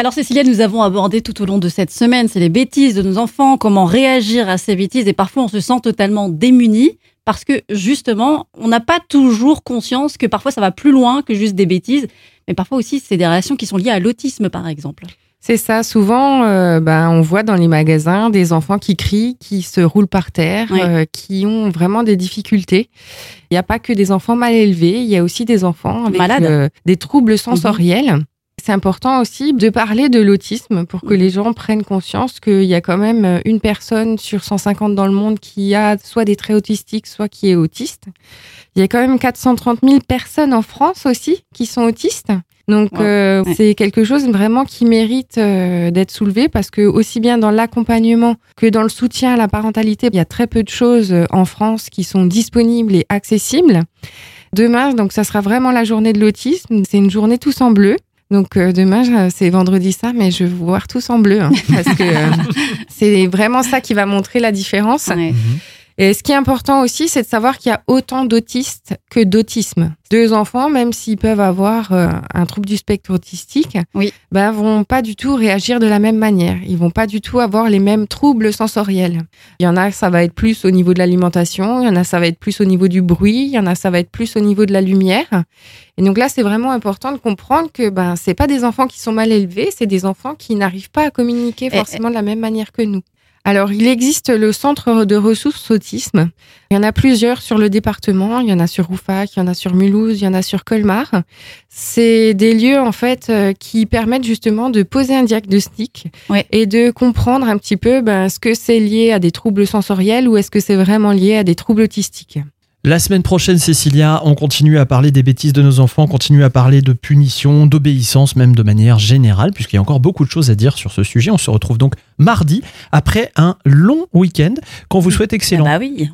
Alors Cécilia, nous avons abordé tout au long de cette semaine, c'est les bêtises de nos enfants, comment réagir à ces bêtises et parfois on se sent totalement démuni parce que justement, on n'a pas toujours conscience que parfois ça va plus loin que juste des bêtises, mais parfois aussi c'est des réactions qui sont liées à l'autisme par exemple. C'est ça. Souvent, euh, ben, on voit dans les magasins des enfants qui crient, qui se roulent par terre, Oui. euh, qui ont vraiment des difficultés. Il n'y a pas que des enfants mal élevés, il y a aussi des enfants avec Malades. euh, des troubles sensoriels. C'est important aussi de parler de l'autisme pour que Mhm. les gens prennent conscience qu'il y a quand même euh, une personne sur 150 dans le monde qui a soit des traits autistiques, soit qui est autiste. Il y a quand même 430 000 personnes en France aussi qui sont autistes. Donc euh, Ouais. c'est quelque chose vraiment qui mérite euh, d'être soulevé parce que aussi bien dans l'accompagnement que dans le soutien à la parentalité, il y a très peu de choses euh, en France qui sont disponibles et accessibles. Demain, donc ça sera vraiment la journée de l'autisme. C'est une journée tous en bleu. Donc euh, demain, c'est vendredi ça, mais je vais vous voir tous en bleu hein, parce que euh, c'est vraiment ça qui va montrer la différence. Ouais. Et ce qui est important aussi, c'est de savoir qu'il y a autant d'autistes que d'autisme. Deux enfants, même s'ils peuvent avoir euh, un trouble du spectre autistique, Oui. ben, vont pas du tout réagir de la même manière. Ils vont pas du tout avoir les mêmes troubles sensoriels. Il y en a, ça va être plus au niveau de l'alimentation, il y en a, ça va être plus au niveau du bruit, il y en a, ça va être plus au niveau de la lumière. Et donc là, c'est vraiment important de comprendre que ben, c'est pas des enfants qui sont mal élevés, c'est des enfants qui n'arrivent pas à communiquer forcément de la même manière que nous. Alors, il existe le centre de ressources autisme. Il y en a plusieurs sur le département. Il y en a sur Roufac, il y en a sur Mulhouse, il y en a sur Colmar. C'est des lieux, en fait, euh, qui permettent justement de poser un diagnostic Ouais. et de comprendre un petit peu ben, est-ce que c'est lié à des troubles sensoriels ou est-ce que c'est vraiment lié à des troubles autistiques. La semaine prochaine, Cécilia, on continue à parler des bêtises de nos enfants, on continue à parler de punition, d'obéissance, même de manière générale, puisqu'il y a encore beaucoup de choses à dire sur ce sujet. On se retrouve donc mardi, après un long week-end qu'on vous souhaite excellent. Ah bah oui.